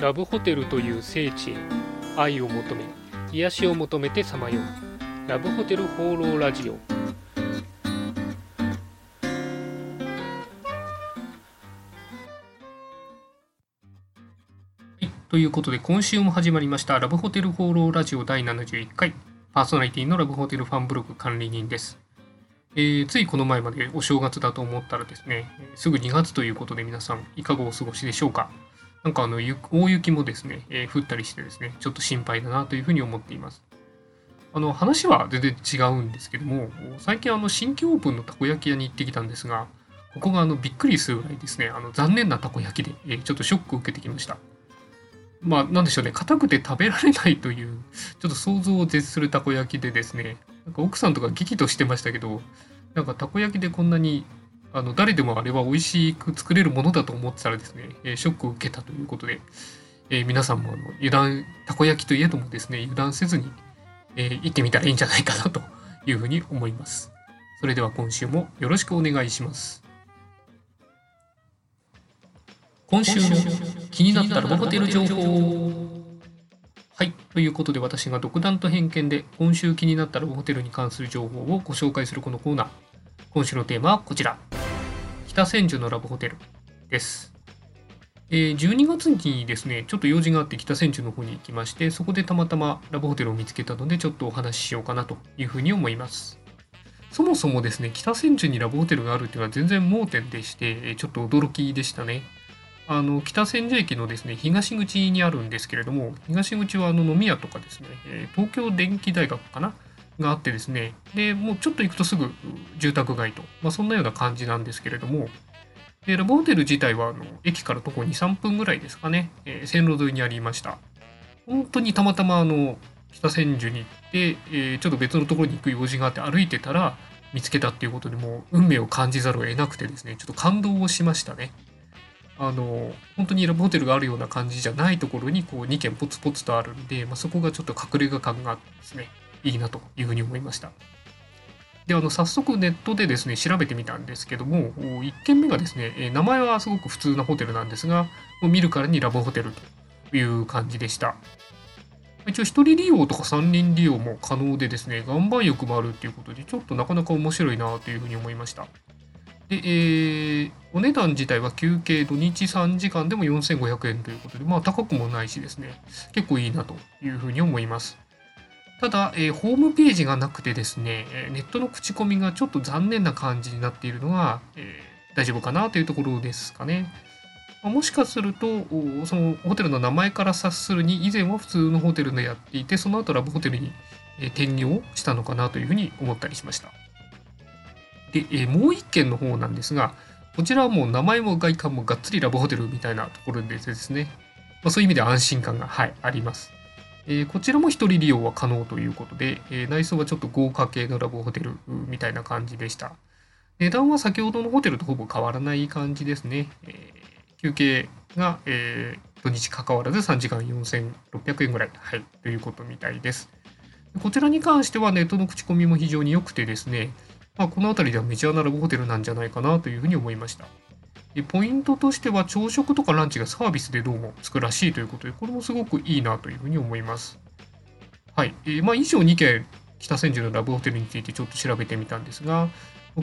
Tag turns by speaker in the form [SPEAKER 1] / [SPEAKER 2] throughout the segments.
[SPEAKER 1] ラブホテルという聖地へ愛を求め癒しを求めてさまよう。ラブホテル放浪ラジオ。ということで今週も始まりましたラブホテル放浪ラジオ第71回。パーソナリティのラブホテルファンブログ管理人です。えー、ついこの前までお正月だと思ったらですね、すぐ2月ということで皆さんいかがお過ごしでしょうか？なんかあの大雪もですね、えー、降ったりしてですね、ちょっと心配だなというふうに思っています。あの話は全然違うんですけども、最近あの新規オープンのたこ焼き屋に行ってきたんですが、ここがあのびっくりするぐらいですね、あの残念なたこ焼きで、えー、ちょっとショックを受けてきました。まあ、なんでしょうね、硬くて食べられないという、ちょっと想像を絶するたこ焼きでですね、なんか奥さんとか激怒してましたけど、なんかたこ焼きでこんなにあの誰でもあれは美味しく作れるものだと思ってたらですね、えショックを受けたということで、えー、皆さんもあの油断、たこ焼きといえどもですね、油断せずに、えー、行ってみたらいいんじゃないかなというふうに思います。それでは今週もよろしくお願いします。今週も気になったラボホテル情報はい。ということで私が独断と偏見で今週気になったラブホテルに関する情報をご紹介するこのコーナー。今週のテーマはこちら。北千住のラブホテルです。えー、12月にですね、ちょっと用事があって北千住の方に行きまして、そこでたまたまラブホテルを見つけたので、ちょっとお話ししようかなというふうに思います。そもそもですね、北千住にラブホテルがあるっていうのは全然盲点でして、ちょっと驚きでしたね。あの北千住駅のですね東口にあるんですけれども東口はあの飲み屋とかですね、東京電機大学かながあってですねでもうちょっと行くとすぐ住宅街と、まあ、そんなような感じなんですけれどもでラブホテル自体はあの駅から徒歩23分ぐらいですかね、えー、線路沿いにありました。本当にたまたまあの北千住に行って、えー、ちょっと別のところに行く用事があって歩いてたら見つけたっていうことでもう運命を感じざるを得なくてですねちょっと感動をしましたね。あの本当にラブホテルがあるような感じじゃないところにこう2軒ポツポツとあるんで、まあ、そこがちょっと隠れ家感があってですね。いいなというふうに思いました。であの早速ネットでですね調べてみたんですけども1軒目がですね名前はすごく普通なホテルなんですが見るからにラブホテルという感じでした一応1人利用とか3人利用も可能でですね岩盤浴もあるっていうことでちょっとなかなか面白いなというふうに思いましたで、えー、お値段自体は休憩土日3時間でも4500円ということで、まあ高くもないしですね、結構いいなというふうに思います。ただ、えー、ホームページがなくてですね、ネットの口コミがちょっと残念な感じになっているのが、えー、大丈夫かなというところですかね。もしかすると、そのホテルの名前から察するに、以前は普通のホテルでやっていて、その後ラブホテルに転業したのかなというふうに思ったりしました。で、えもう一軒の方なんですが、こちらはもう名前も外観もがっつりラブホテルみたいなところでですね、まあ、そういう意味で安心感が、はい、あります。えー、こちらも一人利用は可能ということで、えー、内装はちょっと豪華系のラブホテルみたいな感じでした。値段は先ほどのホテルとほぼ変わらない感じですね。えー、休憩が、え土日関わらず3時間4600円ぐらい、はい、ということみたいです。こちらに関してはネットの口コミも非常に良くてですね、まあ、この辺りではメジャーなラブホテルなんじゃないかなというふうに思いました。でポイントとしては朝食とかランチがサービスでどうもつくらしいということで、これもすごくいいなというふうに思います。はい。えー、まあ、以上2件、北千住のラブホテルについてちょっと調べてみたんですが、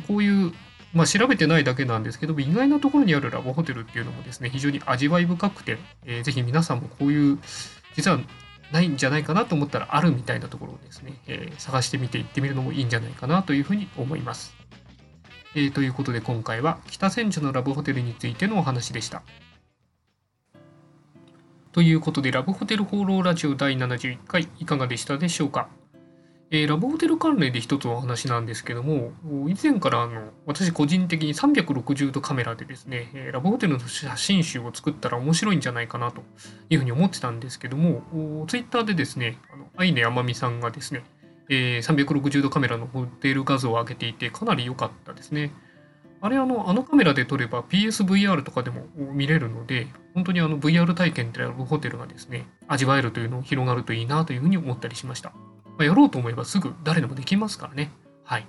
[SPEAKER 1] こういう、まあ、調べてないだけなんですけども、意外なところにあるラブホテルっていうのもですね、非常に味わい深くて、えー、ぜひ皆さんもこういう、実はないんじゃないかなと思ったらあるみたいなところをですね、えー、探してみて行ってみるのもいいんじゃないかなというふうに思います。えー、ということで今回は北千住のラブホテルについてのお話でした。ということでラブホテル放浪ラジオ第71回いかがでしたでしょうか？えー、ラブホテル関連で一つお話なんですけども、以前からあの私個人的に360度カメラでですね、え、ラブホテルの写真集を作ったら面白いんじゃないかなというふうに思ってたんですけども、ツイッターでですね、あのアイネマミさんがですね、えー、360度カメラのホテル画像を上げていてかなり良かったですね。あれあの、あのカメラで撮れば PSVR とかでも見れるので、本当にあの VR 体験でラブホテルがですね、味わえるというのを広がるといいなというふうに思ったりしました。まあ、やろうと思えばすぐ誰でもできますからね。はい。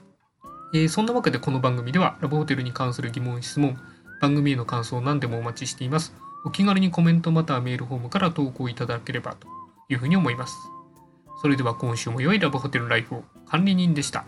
[SPEAKER 1] えー、そんなわけでこの番組ではラブホテルに関する疑問、質問、番組への感想を何でもお待ちしています。お気軽にコメントまたはメールフォームから投稿いただければというふうに思います。それでは今週も良いラブホテルライフを管理人でした。